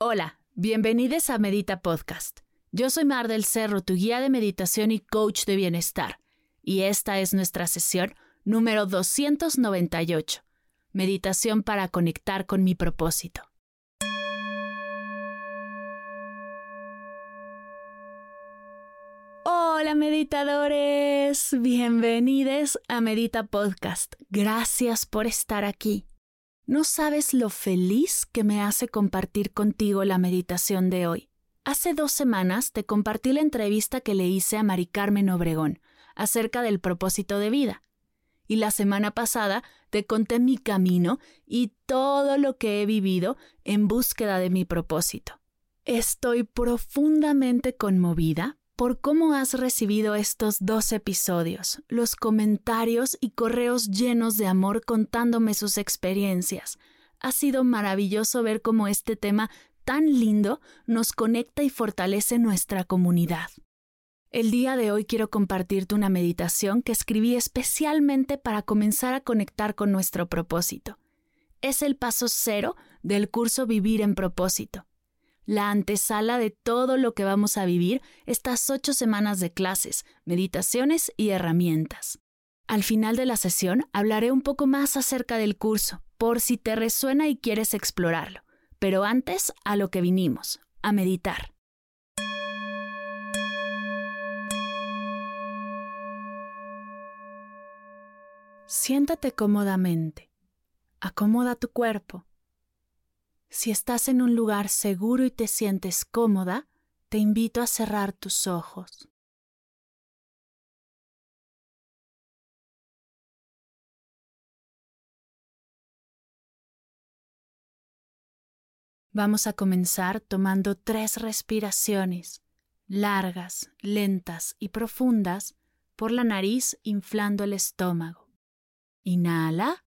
Hola, bienvenidos a Medita Podcast. Yo soy Mar del Cerro, tu guía de meditación y coach de bienestar, y esta es nuestra sesión número 298, Meditación para conectar con mi propósito. Hola meditadores, bienvenidos a Medita Podcast. Gracias por estar aquí. No sabes lo feliz que me hace compartir contigo la meditación de hoy. Hace dos semanas te compartí la entrevista que le hice a Mari Carmen Obregón acerca del propósito de vida. Y la semana pasada te conté mi camino y todo lo que he vivido en búsqueda de mi propósito. Estoy profundamente conmovida por cómo has recibido estos dos episodios, los comentarios y correos llenos de amor contándome sus experiencias. Ha sido maravilloso ver cómo este tema tan lindo nos conecta y fortalece nuestra comunidad. El día de hoy quiero compartirte una meditación que escribí especialmente para comenzar a conectar con nuestro propósito. Es el paso cero del curso Vivir en propósito la antesala de todo lo que vamos a vivir estas ocho semanas de clases, meditaciones y herramientas. Al final de la sesión hablaré un poco más acerca del curso, por si te resuena y quieres explorarlo. Pero antes, a lo que vinimos, a meditar. Siéntate cómodamente. Acomoda tu cuerpo. Si estás en un lugar seguro y te sientes cómoda, te invito a cerrar tus ojos. Vamos a comenzar tomando tres respiraciones, largas, lentas y profundas, por la nariz inflando el estómago. Inhala.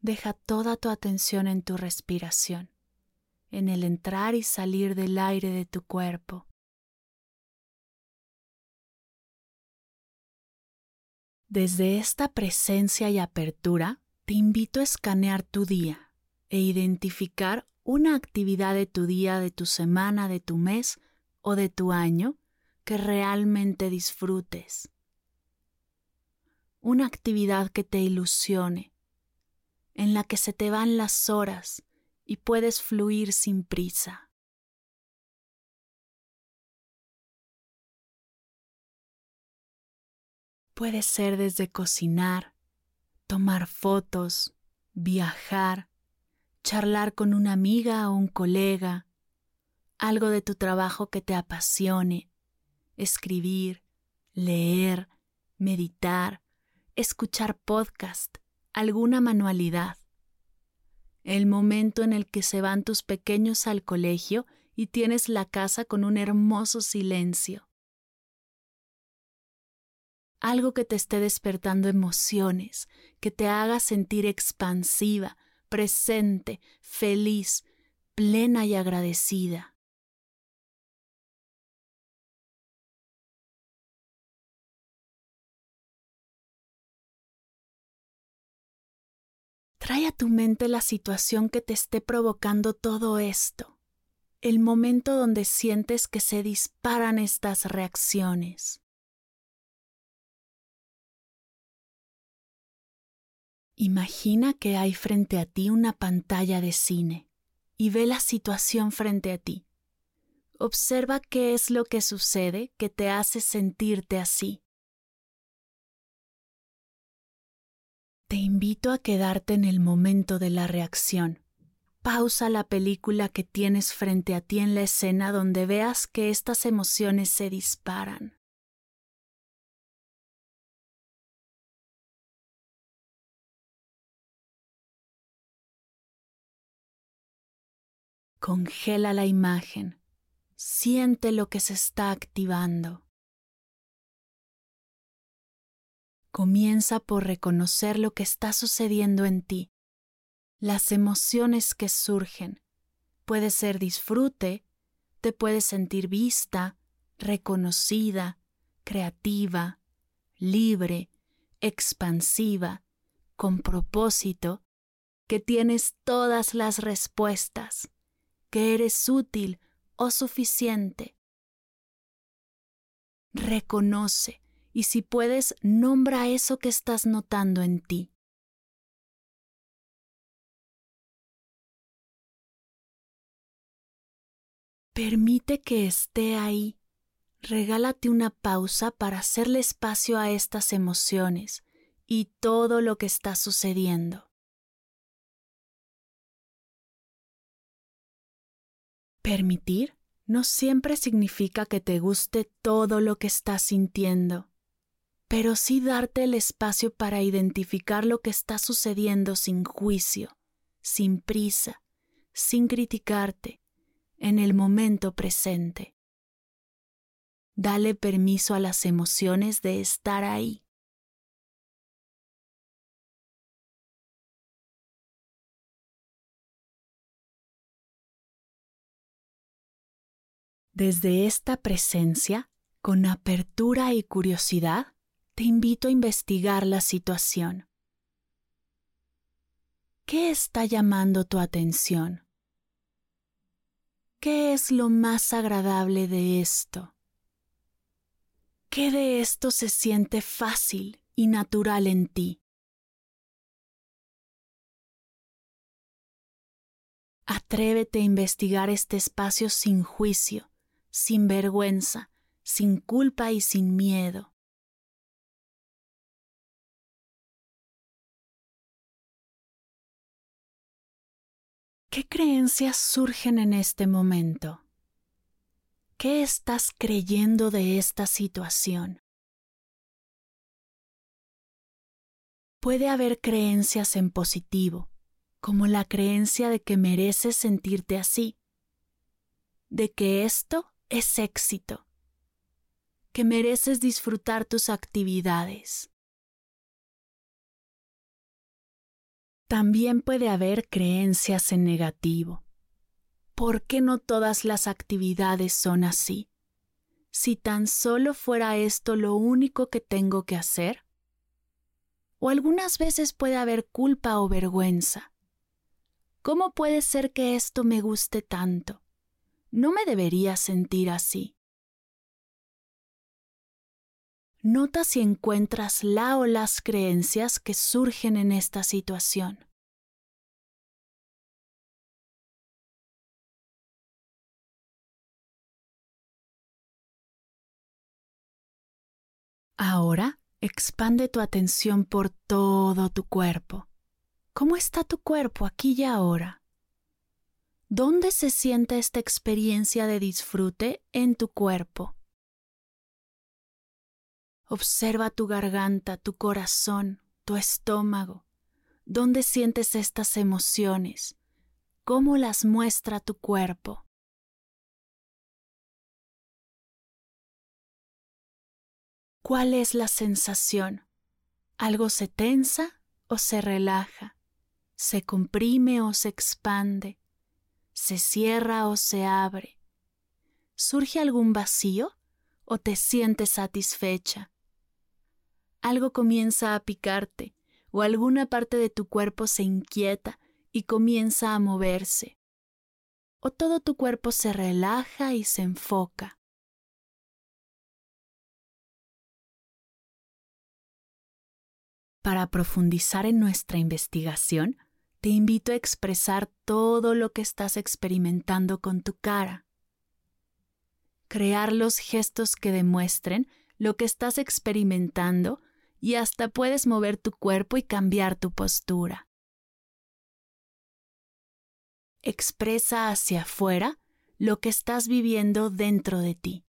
Deja toda tu atención en tu respiración, en el entrar y salir del aire de tu cuerpo. Desde esta presencia y apertura, te invito a escanear tu día e identificar una actividad de tu día, de tu semana, de tu mes o de tu año que realmente disfrutes. Una actividad que te ilusione, en la que se te van las horas y puedes fluir sin prisa. Puede ser desde cocinar, tomar fotos, viajar, charlar con una amiga o un colega, algo de tu trabajo que te apasione, escribir, leer, meditar, escuchar podcast, alguna manualidad. El momento en el que se van tus pequeños al colegio y tienes la casa con un hermoso silencio. Algo que te esté despertando emociones, que te haga sentir expansiva, presente, feliz, plena y agradecida. Trae a tu mente la situación que te esté provocando todo esto. el momento donde sientes que se disparan estas reacciones. Imagina que hay frente a ti una pantalla de cine y ve la situación frente a ti. Observa qué es lo que sucede que te hace sentirte así. Te invito a quedarte en el momento de la reacción. Pausa la película que tienes frente a ti en la escena donde veas que estas emociones se disparan. Congela la imagen. Siente lo que se está activando. Comienza por reconocer lo que está sucediendo en ti, las emociones que surgen. Puede ser disfrute, te puedes sentir vista, reconocida, creativa, libre, expansiva, con propósito, que tienes todas las respuestas, que eres útil o suficiente. Reconoce y si puedes, nombra eso que estás notando en ti. Permite que esté ahí. Regálate una pausa para hacerle espacio a estas emociones y todo lo que está sucediendo. Permitir no siempre significa que te guste todo lo que estás sintiendo pero sí darte el espacio para identificar lo que está sucediendo sin juicio, sin prisa, sin criticarte, en el momento presente. Dale permiso a las emociones de estar ahí. Desde esta presencia, con apertura y curiosidad, te invito a investigar la situación. ¿Qué está llamando tu atención? ¿Qué es lo más agradable de esto? ¿Qué de esto se siente fácil y natural en ti? Atrévete a investigar este espacio sin juicio, sin vergüenza, sin culpa y sin miedo. ¿Qué creencias surgen en este momento? ¿Qué estás creyendo de esta situación? Puede haber creencias en positivo, como la creencia de que mereces sentirte así, de que esto es éxito, que mereces disfrutar tus actividades, También puede haber creencias en negativo. ¿Por qué no todas las actividades son así? Si tan solo fuera esto lo único que tengo que hacer. O algunas veces puede haber culpa o vergüenza. ¿Cómo puede ser que esto me guste tanto? No me debería sentir así. Nota si encuentras la o las creencias que surgen en esta situación. Ahora expande tu atención por todo tu cuerpo. ¿Cómo está tu cuerpo aquí y ahora? ¿Dónde se siente esta experiencia de disfrute en tu cuerpo? Observa tu garganta, tu corazón, tu estómago. ¿Dónde sientes estas emociones? ¿Cómo las muestra tu cuerpo? ¿Cuál es la sensación? ¿Algo se tensa o se relaja? ¿Se comprime o se expande? ¿Se cierra o se abre? ¿Surge algún vacío o te sientes satisfecha? Algo comienza a picarte o alguna parte de tu cuerpo se inquieta y comienza a moverse. o todo tu cuerpo se relaja y se enfoca. Para profundizar en nuestra investigación, te invito a expresar todo lo que estás experimentando con tu cara. Crear los gestos que demuestren lo que estás experimentando y hasta puedes mover tu cuerpo y cambiar tu postura. Expresa hacia afuera lo que estás viviendo dentro de ti.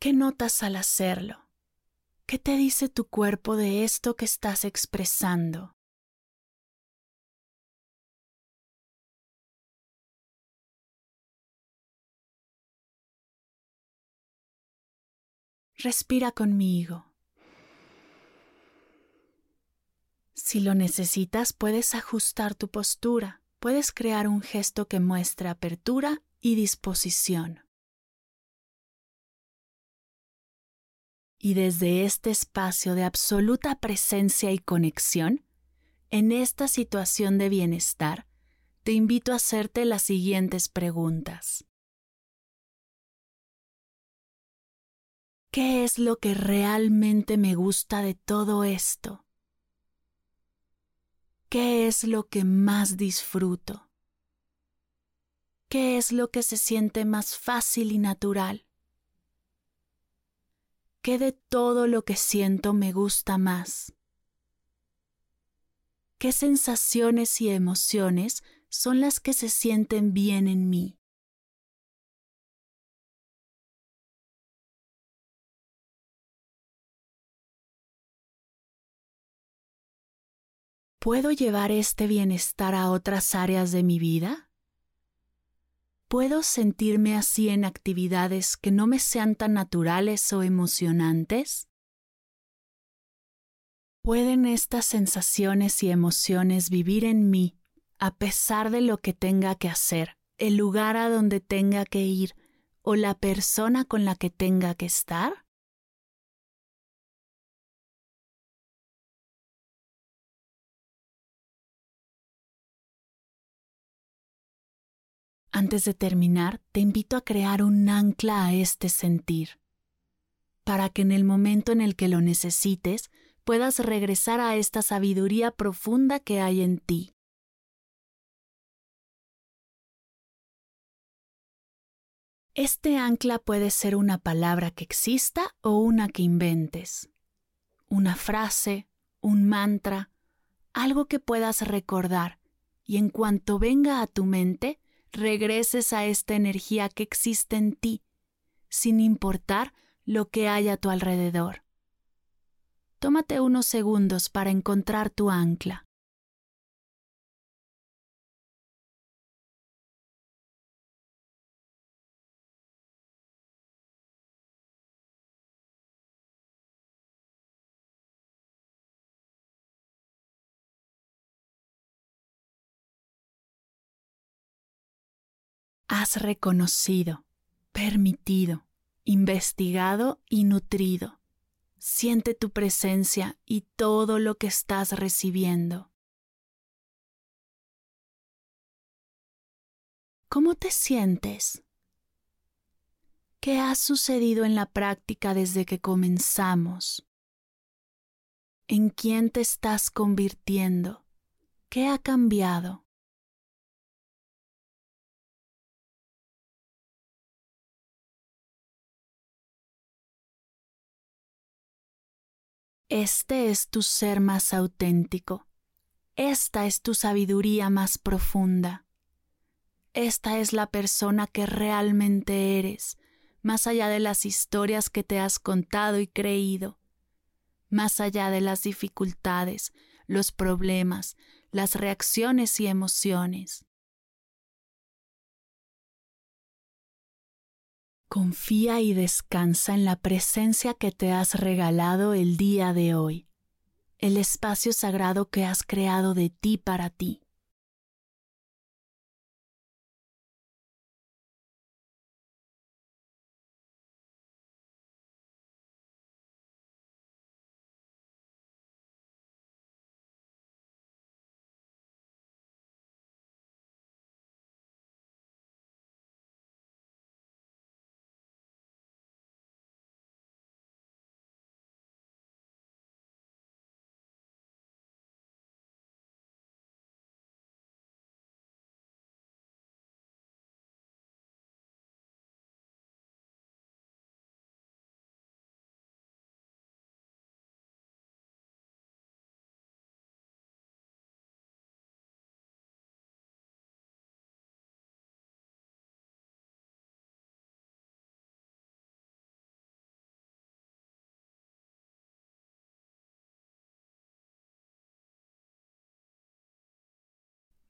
¿Qué notas al hacerlo? ¿Qué te dice tu cuerpo de esto que estás expresando? Respira conmigo. Si lo necesitas, puedes ajustar tu postura, puedes crear un gesto que muestre apertura y disposición. Y desde este espacio de absoluta presencia y conexión, en esta situación de bienestar, te invito a hacerte las siguientes preguntas. ¿Qué es lo que realmente me gusta de todo esto? ¿Qué es lo que más disfruto? ¿Qué es lo que se siente más fácil y natural? ¿Qué de todo lo que siento me gusta más? ¿Qué sensaciones y emociones son las que se sienten bien en mí? ¿Puedo llevar este bienestar a otras áreas de mi vida? ¿Puedo sentirme así en actividades que no me sean tan naturales o emocionantes? ¿Pueden estas sensaciones y emociones vivir en mí a pesar de lo que tenga que hacer, el lugar a donde tenga que ir o la persona con la que tenga que estar? Antes de terminar, te invito a crear un ancla a este sentir, para que en el momento en el que lo necesites puedas regresar a esta sabiduría profunda que hay en ti. Este ancla puede ser una palabra que exista o una que inventes, una frase, un mantra, algo que puedas recordar y en cuanto venga a tu mente, regreses a esta energía que existe en ti, sin importar lo que haya a tu alrededor. Tómate unos segundos para encontrar tu ancla. Has reconocido, permitido, investigado y nutrido. Siente tu presencia y todo lo que estás recibiendo. ¿Cómo te sientes? ¿Qué ha sucedido en la práctica desde que comenzamos? ¿En quién te estás convirtiendo? ¿Qué ha cambiado? Este es tu ser más auténtico. Esta es tu sabiduría más profunda. Esta es la persona que realmente eres, más allá de las historias que te has contado y creído, más allá de las dificultades, los problemas, las reacciones y emociones. Confía y descansa en la presencia que te has regalado el día de hoy, el espacio sagrado que has creado de ti para ti.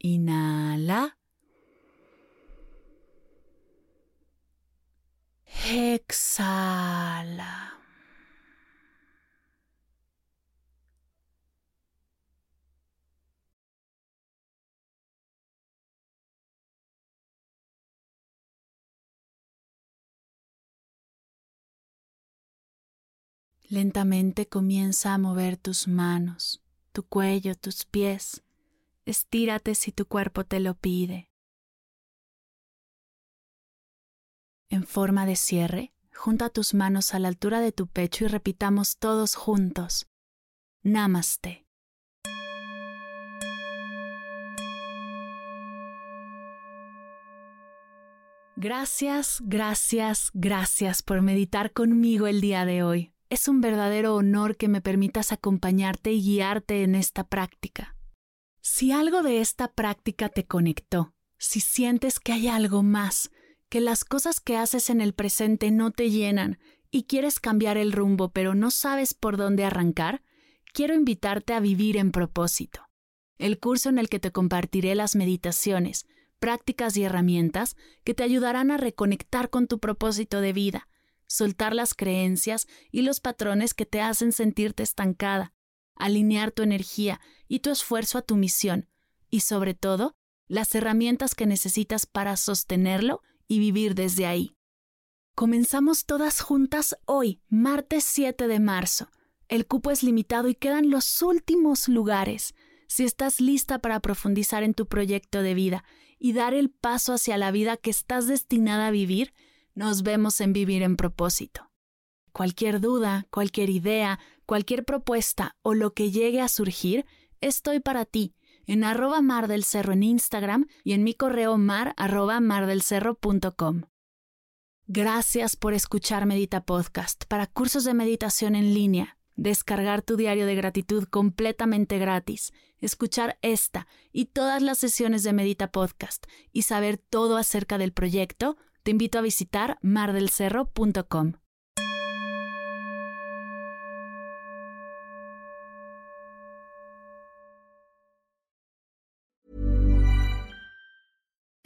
Inhala. Exhala. Lentamente comienza a mover tus manos, tu cuello, tus pies. Estírate si tu cuerpo te lo pide. En forma de cierre, junta tus manos a la altura de tu pecho y repitamos todos juntos. Namaste. Gracias, gracias, gracias por meditar conmigo el día de hoy. Es un verdadero honor que me permitas acompañarte y guiarte en esta práctica. Si algo de esta práctica te conectó, si sientes que hay algo más, que las cosas que haces en el presente no te llenan y quieres cambiar el rumbo pero no sabes por dónde arrancar, quiero invitarte a vivir en propósito. El curso en el que te compartiré las meditaciones, prácticas y herramientas que te ayudarán a reconectar con tu propósito de vida, soltar las creencias y los patrones que te hacen sentirte estancada, alinear tu energía y tu esfuerzo a tu misión, y sobre todo, las herramientas que necesitas para sostenerlo y vivir desde ahí. Comenzamos todas juntas hoy, martes 7 de marzo. El cupo es limitado y quedan los últimos lugares. Si estás lista para profundizar en tu proyecto de vida y dar el paso hacia la vida que estás destinada a vivir, nos vemos en Vivir en propósito. Cualquier duda, cualquier idea, cualquier propuesta o lo que llegue a surgir, estoy para ti en arroba mar del cerro en Instagram y en mi correo mar arroba mardelcerro.com. Gracias por escuchar Medita Podcast para cursos de meditación en línea, descargar tu diario de gratitud completamente gratis, escuchar esta y todas las sesiones de Medita Podcast y saber todo acerca del proyecto te invito a visitar mardelcerro.com.